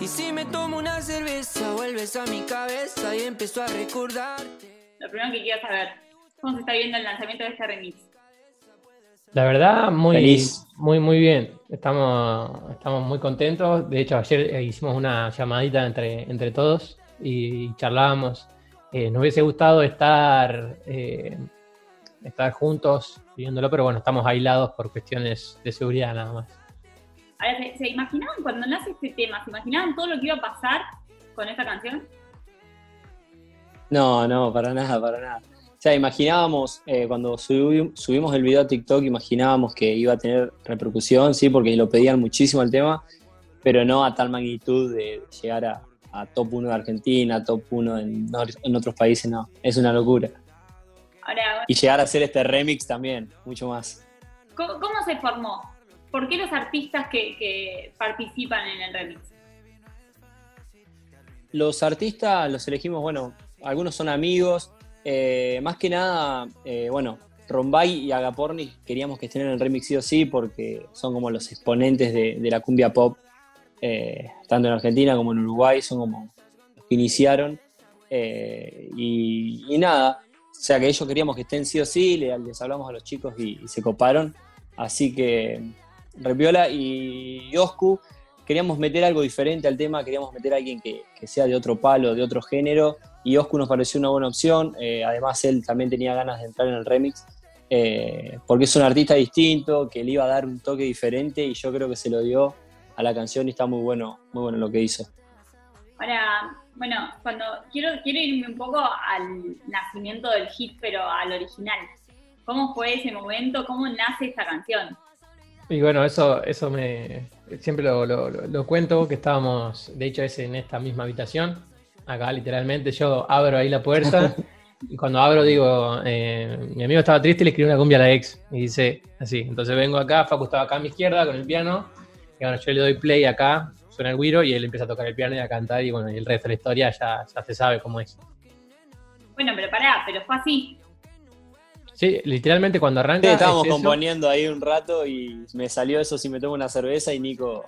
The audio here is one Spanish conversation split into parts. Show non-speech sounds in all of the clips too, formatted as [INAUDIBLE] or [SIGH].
Y si me tomo una cerveza, vuelves a mi cabeza y empiezo a recordarte. Lo primero que quiero saber, ¿cómo se está viendo el lanzamiento de este remix? La verdad, muy, Feliz. muy, muy bien. Estamos, estamos muy contentos. De hecho, ayer eh, hicimos una llamadita entre, entre todos y charlábamos. Eh, nos hubiese gustado estar, eh, estar juntos viéndolo, pero bueno, estamos aislados por cuestiones de seguridad nada más. Ahora, ¿se, se imaginaban cuando nace este tema? ¿Se imaginaban todo lo que iba a pasar con esta canción? No, no, para nada, para nada. O sea, imaginábamos, eh, cuando subi- subimos el video a TikTok, imaginábamos que iba a tener repercusión, sí, porque lo pedían muchísimo el tema, pero no a tal magnitud de llegar a, a top 1 de Argentina, top 1 en, otros países, no. Es una locura. Ahora, Y llegar a hacer este remix también, mucho más. ¿cómo, cómo se formó? ¿Por qué los artistas que, participan en el remix? Los artistas los elegimos, bueno, algunos son amigos, eh, más que nada, eh, bueno, Rombay y Agaporni queríamos que estén en el remix sí o sí porque son como los exponentes de, la cumbia pop, eh, tanto en Argentina como en Uruguay, son como los que iniciaron. eh, y, nada, o sea que ellos queríamos que estén sí o sí, le- les hablamos a los chicos y se coparon. Así que Repiola y Oscu queríamos meter algo diferente al tema, queríamos meter a alguien que, sea de otro palo, de otro género, y Oscu nos pareció una buena opción. eh, además, él también tenía ganas de entrar en el remix, eh, porque es un artista distinto, que le iba a dar un toque diferente, y yo creo que se lo dio a la canción y está muy bueno, muy bueno lo que hizo. Ahora, bueno, cuando quiero, quiero irme un poco al nacimiento del hit, pero al original. ¿Cómo fue ese momento? ¿Cómo nace esta canción? Y bueno, eso, eso me siempre lo, lo- lo- lo cuento, que estábamos, de hecho, es en esta misma habitación, acá literalmente, yo abro ahí la puerta [LAUGHS] y cuando abro digo, eh, mi amigo estaba triste y le escribí una cumbia a la ex y dice así, entonces vengo acá, Facu estaba acá a mi izquierda con el piano y bueno, yo le doy play acá, suena el güiro y él empieza a tocar el piano y a cantar y bueno, y el resto de la historia ya, ya se sabe cómo es. Bueno, pero pará, pero fue así. Sí, literalmente cuando arranca... Sí, estábamos es eso. componiendo ahí un rato y me salió eso si me tomo una cerveza y Nico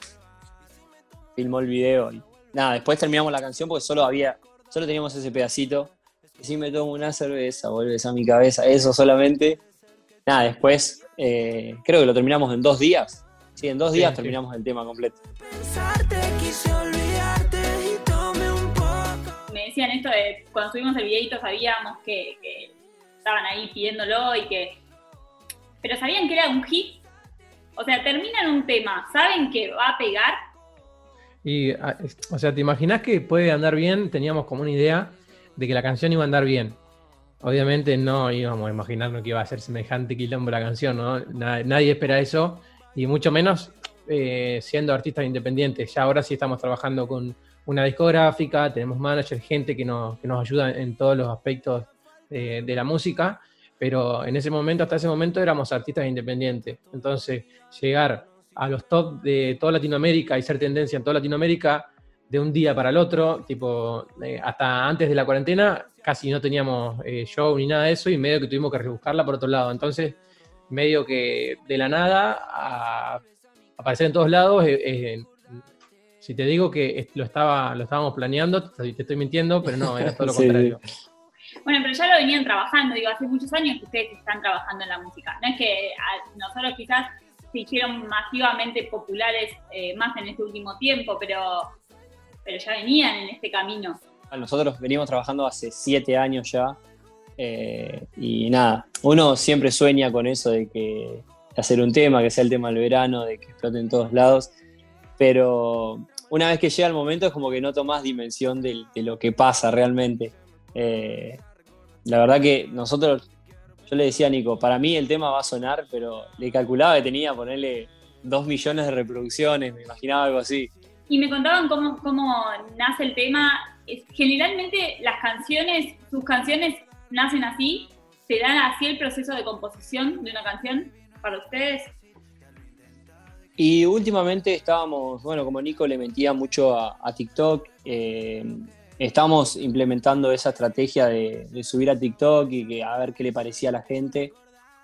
filmó el video. Y nada, después terminamos la canción porque solo había, solo teníamos ese pedacito. Y si me tomo una cerveza, vuelves a mi cabeza, eso solamente. Nada, después eh, creo que lo terminamos en dos días. Sí, en dos días sí. terminamos el tema completo. Pensarte, quise olvidarte y tomé un poco. Me decían esto de cuando subimos el videito sabíamos que, que estaban ahí pidiéndolo y que. Pero sabían que era un hit. O sea, terminan un tema, saben que va a pegar. Y, ah, o sea, ¿te imaginas que puede andar bien? Teníamos como una idea de que la canción iba a andar bien. Obviamente no íbamos a imaginarnos que iba a ser semejante quilombo la canción, ¿no? Na- nadie espera eso, y mucho menos eh, siendo artistas independientes. Ya ahora sí estamos trabajando con una discográfica, tenemos manager, gente que nos, que nos ayuda en todos los aspectos de, de la música, pero en ese momento, hasta ese momento, éramos artistas independientes. Entonces, llegar a los top de toda Latinoamérica y ser tendencia en toda Latinoamérica de un día para el otro, tipo, eh, hasta antes de la cuarentena casi no teníamos eh, show ni nada de eso y medio que tuvimos que rebuscarla por otro lado. Entonces, medio que de la nada a aparecer en todos lados, eh, eh, si te digo que lo, estaba, lo estábamos planeando, te estoy mintiendo, pero no, era todo lo Sí, contrario. Bueno, pero ya lo venían trabajando, digo, hace muchos años que ustedes están trabajando en la música. No es que nosotros quizás se hicieron masivamente populares eh, más en este último tiempo, pero, pero ya venían en este camino. Nosotros venimos trabajando hace siete años ya. eh, y nada, uno siempre sueña con eso de que hacer un tema, que sea el tema del verano, de que explote en todos lados. Pero una vez que llega el momento es como que no tomás dimensión de, lo que pasa realmente. Eh, la verdad que nosotros, yo le decía a Nico, para mí el tema va a sonar, pero le calculaba que tenía ponerle dos millones de reproducciones, me imaginaba algo así. Y me contaban cómo, cómo nace el tema. Generalmente las canciones, sus canciones nacen así, se dan así el proceso de composición de una canción para ustedes. Y últimamente estábamos, bueno, como Nico le mentía mucho a, a TikTok, eh, estamos implementando esa estrategia de, subir a TikTok y que a ver qué le parecía a la gente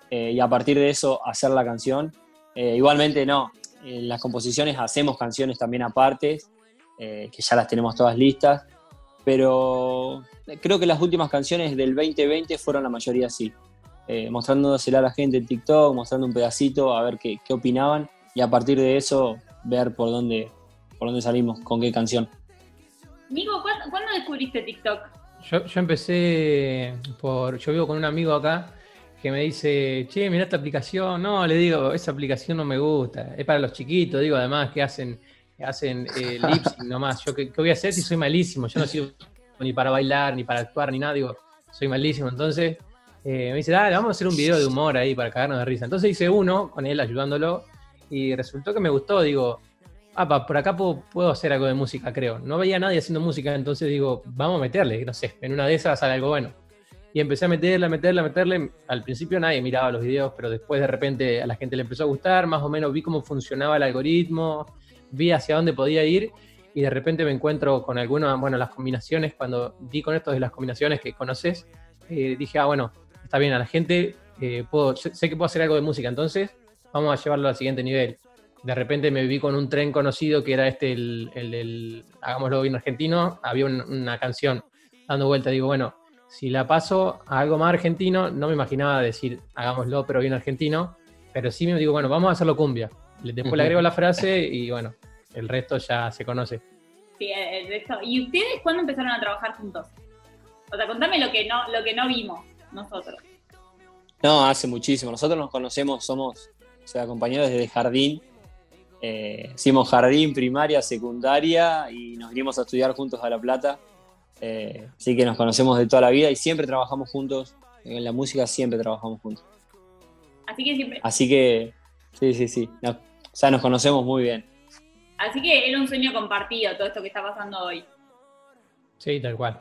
eh, y a partir de eso hacer la canción. Eh, igualmente no, en las composiciones hacemos canciones también aparte, eh, que ya las tenemos todas listas, pero creo que las últimas canciones del 2020 fueron la mayoría así, eh, mostrándosela a la gente en TikTok, mostrando un pedacito, a ver qué, qué opinaban, y a partir de eso ver por dónde, por dónde salimos, con qué canción. Nico, ¿cuándo, ¿cuándo descubriste TikTok? Yo, yo empecé por. Yo vivo con un amigo acá que me dice, che, mira esta aplicación. No, le digo, esa aplicación no me gusta. Es para los chiquitos, digo, además que hacen, que hacen eh, [LAUGHS] lip sync nomás. Yo, ¿qué, qué voy a hacer si soy malísimo? Yo no sirvo ni para bailar, ni para actuar, ni nada. Digo, soy malísimo. Entonces eh, me dice, dale, vamos a hacer un video de humor ahí para cagarnos de risa. Entonces hice uno con él ayudándolo y resultó que me gustó. Digo, ah, pa, por acá puedo, puedo hacer algo de música, creo. No veía a nadie haciendo música, entonces digo, vamos a meterle, no sé, en una de esas sale algo bueno. Y empecé a meterle, a meterle, a meterle. Al principio nadie miraba los videos, pero después de repente a la gente le empezó a gustar, más o menos vi cómo funcionaba el algoritmo, vi hacia dónde podía ir y de repente me encuentro con algunas, bueno, las combinaciones, cuando di con esto de las combinaciones que conoces, eh, dije, ah, bueno, está bien, a la gente eh, puedo, sé que puedo hacer algo de música, entonces vamos a llevarlo al siguiente nivel. De repente me vi con un tren conocido que era este, el, el, el Hagámoslo bien argentino, había un- una canción dando vuelta, digo, bueno, si la paso a algo más argentino, no me imaginaba decir hagámoslo pero bien argentino, pero sí me digo, bueno, vamos a hacerlo cumbia. Le- Después le agrego la frase y bueno, el resto ya se conoce. Sí, eh, de esto. ¿Y ustedes cuándo empezaron a trabajar juntos? O sea, contame lo que no, lo que no vimos nosotros. No, hace muchísimo. Nosotros nos conocemos, somos o sea, compañeros desde jardín. Eh, hicimos jardín, primaria, secundaria y nos vinimos a estudiar juntos a La Plata. Eh, así que nos conocemos de toda la vida y siempre trabajamos juntos. En la música siempre trabajamos juntos. Así que siempre, Así que, sí, sí, sí. No, o sea, nos conocemos muy bien. así que era un sueño compartido todo esto que está pasando hoy. Sí, tal cual.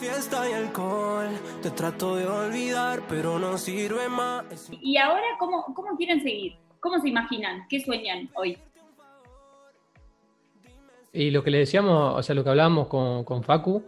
Fiesta y alcohol, te trato de olvidar, pero no sirve más. Y ahora, ¿cómo, cómo quieren seguir? ¿Cómo se imaginan? ¿Qué sueñan hoy? Y lo que le decíamos, o sea, lo que hablábamos con, con Facu,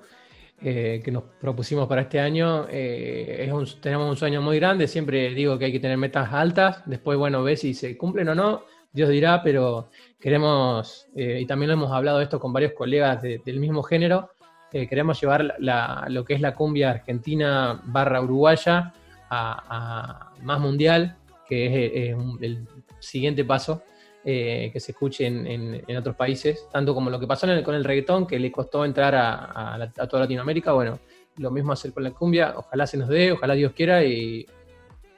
eh, que nos propusimos para este año, eh, es un- tenemos un sueño muy grande, siempre digo que hay que tener metas altas, después, bueno, ves si se cumplen o no, Dios dirá, pero queremos, eh, y también lo hemos hablado esto con varios colegas de- del mismo género, eh, queremos llevar la- lo que es la cumbia argentina barra uruguaya a, a más mundial, que es eh, un- el siguiente paso eh, que se escuche en, otros países, tanto como lo que pasó en el- con el reggaetón, que le costó entrar a, a toda Latinoamérica, bueno, lo mismo hacer con la cumbia, ojalá se nos dé, ojalá Dios quiera y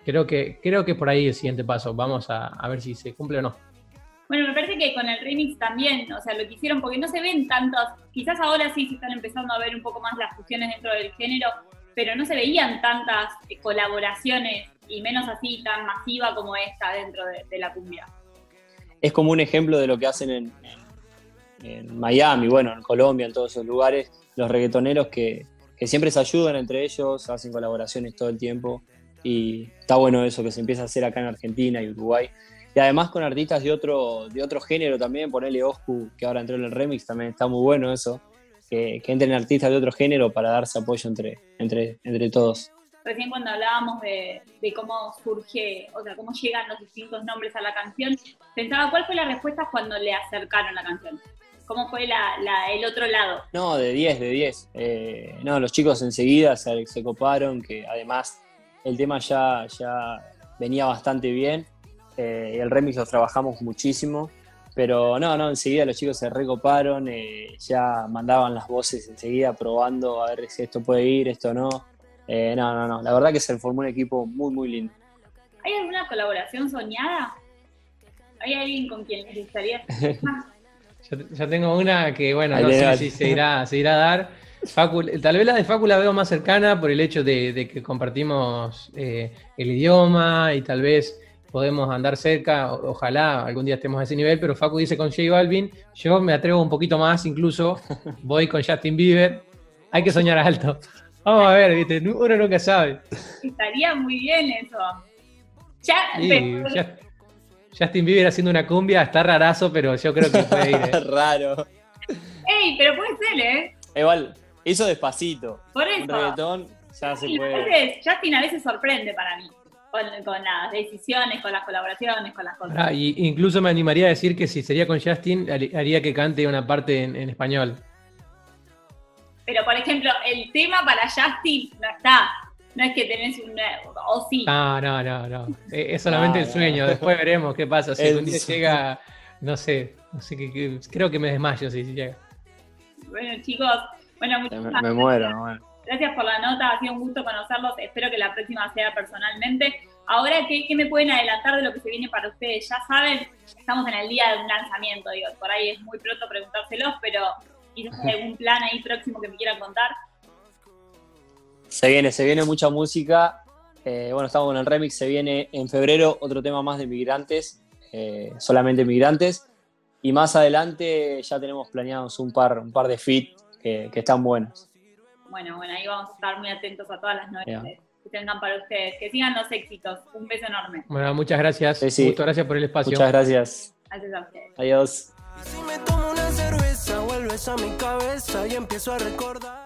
creo que, creo que por ahí el siguiente paso, vamos a, ver si se cumple o no. Bueno, me parece que con el remix también, o sea, lo que hicieron, porque no se ven tantos, quizás ahora sí se están empezando a ver un poco más las fusiones dentro del género, pero no se veían tantas eh, colaboraciones y menos así tan masiva como esta dentro de, de la cumbia. Es como un ejemplo de lo que hacen en, Miami, bueno, en Colombia, en todos esos lugares, los reggaetoneros que, que siempre se ayudan entre ellos, hacen colaboraciones todo el tiempo y está bueno eso que se empieza a hacer acá en Argentina y Uruguay. Y además con artistas de otro, de otro género también, ponerle Oscu, que ahora entró en el remix, también está muy bueno eso, que, que entren artistas de otro género para darse apoyo entre, entre, entre todos. Recién cuando hablábamos de, cómo surge, o sea, cómo llegan los distintos nombres a la canción, pensaba cuál fue la respuesta cuando le acercaron la canción. ¿Cómo fue la, el otro lado? No, de 10, de 10. Eh, no, los chicos enseguida se, se coparon, que además el tema ya, ya venía bastante bien. eh, el remix lo trabajamos muchísimo. Pero no, no, enseguida los chicos se recoparon, eh, ya mandaban las voces enseguida probando a ver si esto puede ir, esto no. Eh, no, no, no. La verdad que se formó un equipo muy, muy lindo. ¿Hay alguna colaboración soñada? ¿Hay alguien con quien les gustaría? Ya, [LAUGHS] ya tengo una que, bueno, Ahí no sé si se irá, se irá a dar. Facu, tal vez la de Facu la veo más cercana por el hecho de, de que compartimos eh, el idioma y tal vez podemos andar cerca. o- ojalá algún día estemos a ese nivel, pero Facu dice con J Balvin. Yo me atrevo un poquito más, incluso voy con Justin Bieber. Hay que soñar alto. Vamos a ver, ¿viste? uno nunca sabe. estaría muy bien eso. Ya, Y pero- ya- Justin Bieber haciendo una cumbia está rarazo, pero yo creo que puede ir. [LAUGHS] ¿eh? Raro. ¡Ey! Pero puede ser, ¿eh? Igual, hizo despacito. Por Un eso. reggaetón ya se puede. veces, Justin a veces sorprende para mí. con, las decisiones, con las colaboraciones, con las cosas. y incluso me animaría a decir que si sería con Justin, haría que cante una parte en, español. Pero, por ejemplo, el tema para Justin no está. No es que tenés un. O sí. No, no, no, no. Es solamente el sueño. Después veremos qué pasa. Si un día llega, no sé, no sé qué, creo que me desmayo si llega. Bueno, chicos, bueno, muchas me, me muero, me muero. Gracias por la nota, ha sido un gusto conocerlos. Espero que la próxima sea personalmente. Ahora, ¿qué, me pueden adelantar de lo que se viene para ustedes? Ya saben, estamos en el día de un lanzamiento, digo, por ahí es muy pronto preguntárselos, pero quizás hay algún plan ahí próximo que me quieran contar. Se viene, se viene mucha música. Eh, bueno, estamos con el remix, se viene en febrero otro tema más de migrantes, eh, solamente migrantes. Y más adelante ya tenemos planeados un par, un par de fit que están buenos bueno, bueno, ahí vamos a estar muy atentos a todas las novedades que tengan para ustedes. Que sigan los éxitos. Un beso enorme. Bueno, muchas gracias. Muchas gracias por el espacio. Muchas gracias. Gracias a ustedes. Adiós. Si me tomo una cerveza, vuelves a mi cabeza y empiezo a recordar.